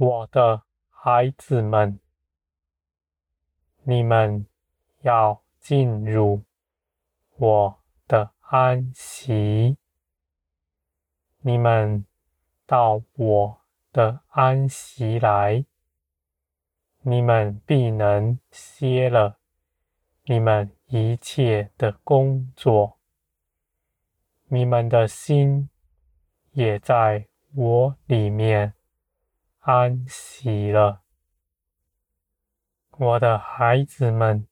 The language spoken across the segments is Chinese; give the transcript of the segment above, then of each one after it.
我的孩子们，你们要进入我的安息。你们到我的安息来，你们必能歇了你们一切的工作，你们的心也在我里面。安息了，我的孩子们，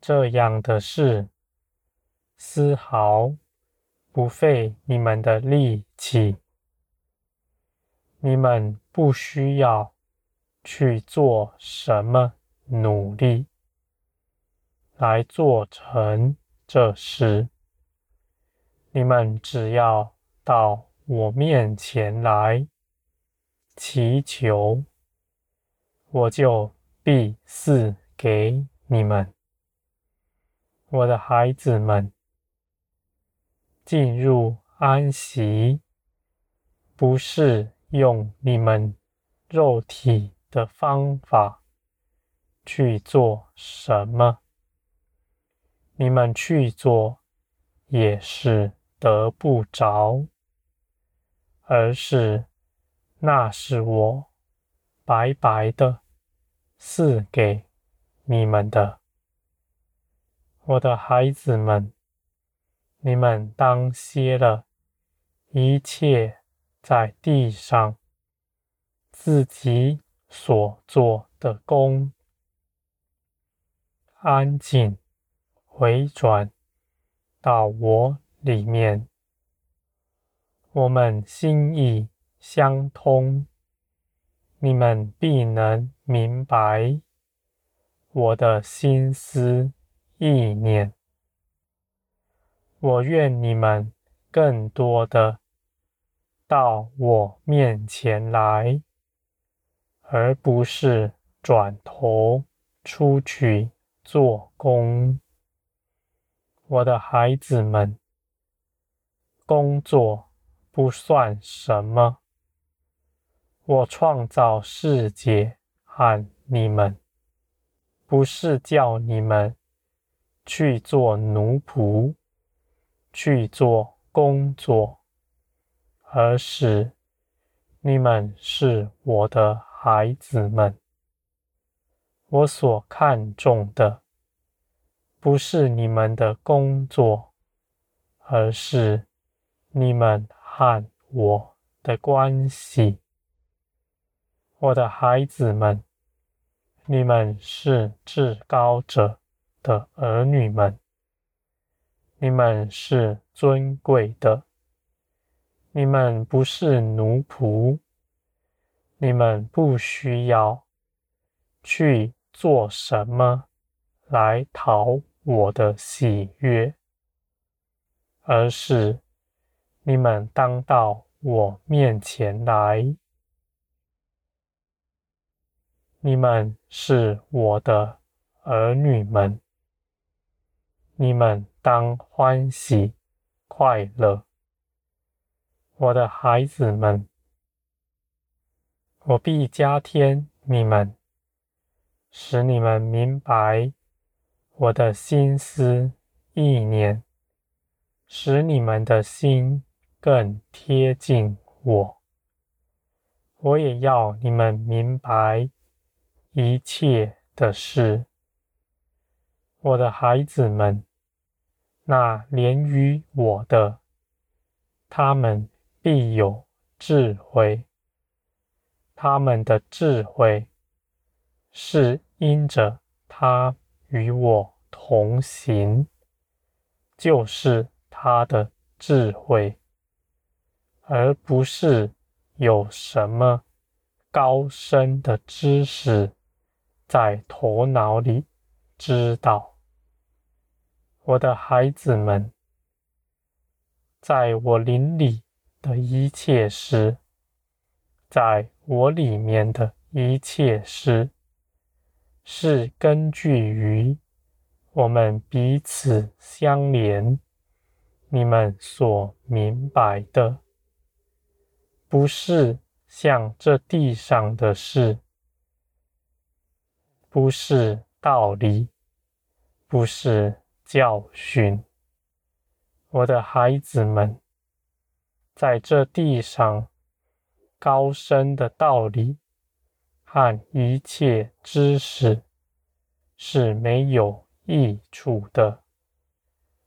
这样的事丝毫不费你们的力气，你们不需要去做什么努力来做成这事，你们只要到我面前来。祈求，我就必赐给你们，我的孩子们。进入安息，不是用你们肉体的方法去做什么，你们去做也是得不着，而是。那是我白白的赐给你们的，我的孩子们，你们当歇了一切在地上自己所做的工，安静回转到我里面，我们心意。相通，你们必能明白我的心思意念。我愿你们更多的到我面前来，而不是转头出去做工。我的孩子们，工作不算什么。我创造世界和你们，不是叫你们去做奴仆，去做工作，而是你们是我的孩子们。我所看重的，不是你们的工作，而是你们和我的关系。我的孩子们，你们是至高者的儿女们，你们是尊贵的，你们不是奴仆，你们不需要去做什么来讨我的喜悦，而是你们当到我面前来。你们是我的儿女们，你们当欢喜快乐，我的孩子们，我必加添你们，使你们明白我的心思意念，使你们的心更贴近我。我也要你们明白。一切的事，我的孩子们，那连于我的，他们必有智慧。他们的智慧是因着他与我同行，就是他的智慧，而不是有什么高深的知识。在头脑里知道，我的孩子们，在我灵里的一切事，在我里面的一切事，是根据于我们彼此相连，你们所明白的，不是像这地上的事，不是道理，不是教训。我的孩子们，在这地上高深的道理和一切知识是没有益处的，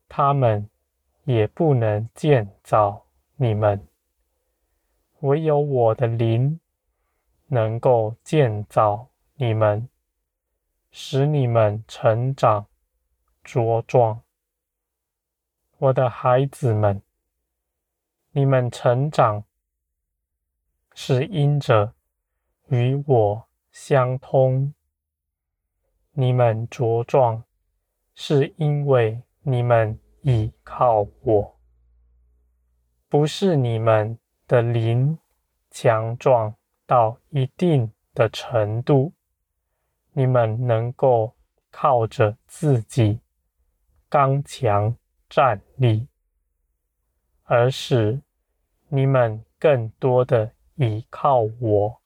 他们也不能建造你们。唯有我的灵能够建造你们，使你们成长茁壮。我的孩子们，你们成长是因着与我相通；你们茁壮是因为你们倚靠我。不是你们的灵强壮到一定的程度，你们能够靠着自己刚强。站立，而使你们更多的倚靠我，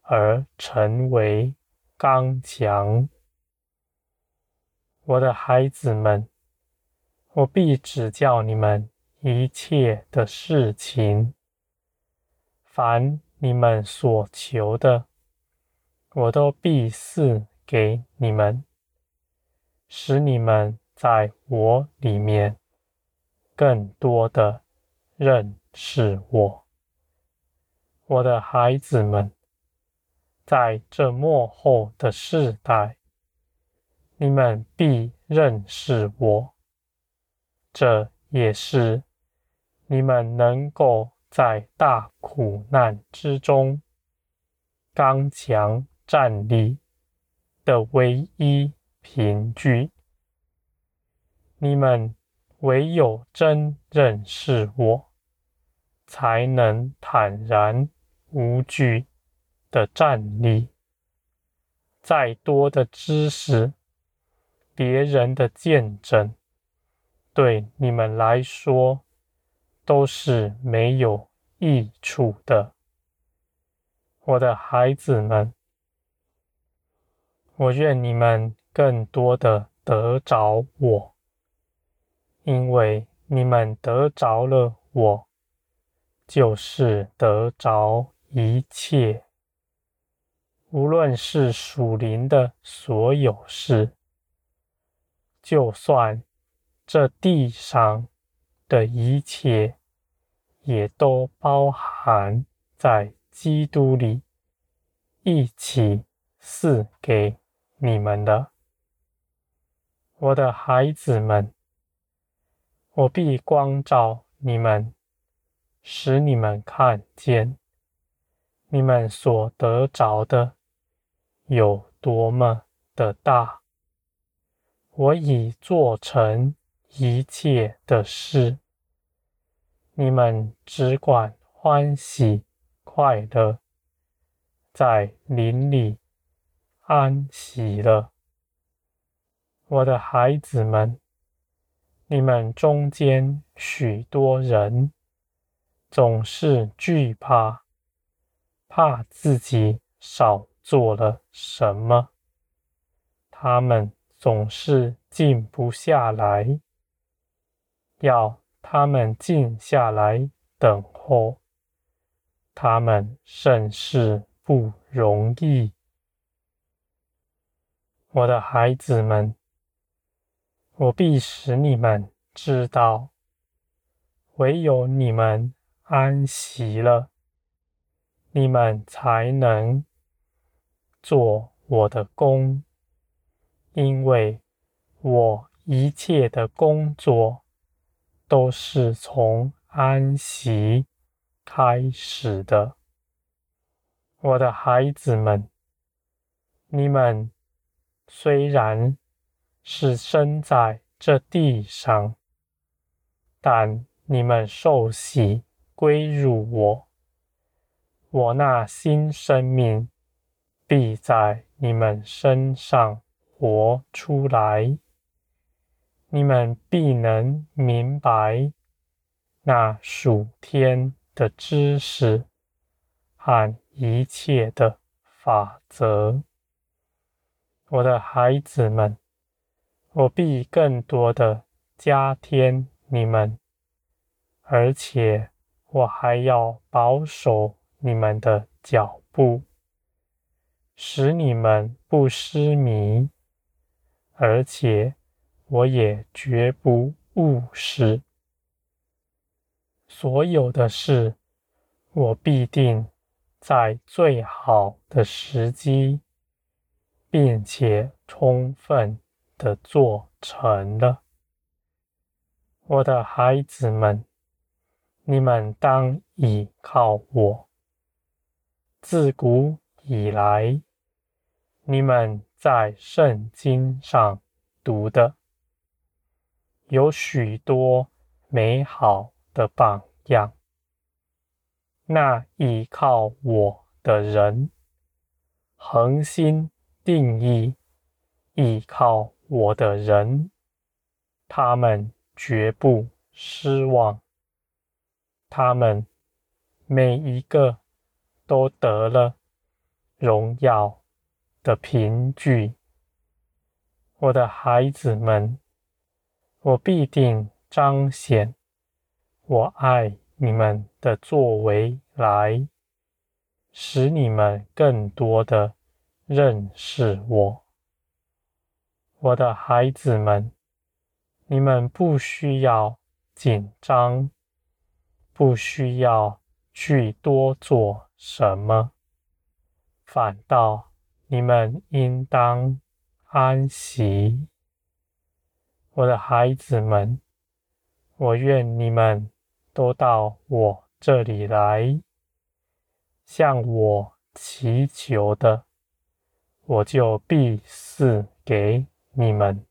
而成为刚强。我的孩子们，我必指教你们一切的事情，凡你们所求的，我都必赐给你们，使你们在我里面。更多的认识我，我的孩子们，在这末后的世代，你们必认识我。这也是你们能够在大苦难之中刚强站立的唯一凭据。你们。唯有真认识我，才能坦然无惧的站立。再多的知识，别人的见证，对你们来说都是没有益处的。我的孩子们，我愿你们更多的得着我。因为你们得着了我，就是得着一切，无论是属灵的所有事，就算这地上的一切，也都包含在基督里，一起赐给你们的，我的孩子们。我必光照你们，使你们看见你们所得着的有多么的大。我已做成一切的事，你们只管欢喜快乐，在林里安息了，我的孩子们。你们中间许多人总是惧怕，怕自己少做了什么，他们总是静不下来。要他们静下来等候，他们甚是不容易。我的孩子们。我必使你们知道，唯有你们安息了，你们才能做我的工，因为我一切的工作都是从安息开始的。我的孩子们，你们虽然，是生在这地上，但你们受洗归入我，我那新生命必在你们身上活出来，你们必能明白那属天的知识和一切的法则。我的孩子们，我必更多的加添你们，而且我还要保守你们的脚步，使你们不失迷，而且我也绝不误事。所有的事，我必定在最好的时机，并且充分的做成了。我的孩子们，你们当倚靠我。自古以来，你们在圣经上读的，有许多美好的榜样，那倚靠我的人，恒心定义倚靠我的人，他们绝不失望，他们每一个都得了荣耀的凭据。我的孩子们，我必定彰显。我爱你们的作为来，使你们更多的认识我。我的孩子们，你们不需要紧张，不需要去多做什么，反倒你们应当安息。我的孩子们，我愿你们。都到我这里来，向我祈求的，我就必赐给你们。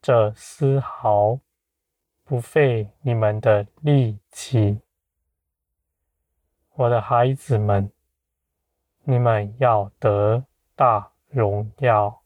这丝毫不费你们的力气。我的孩子们，你们要得大荣耀。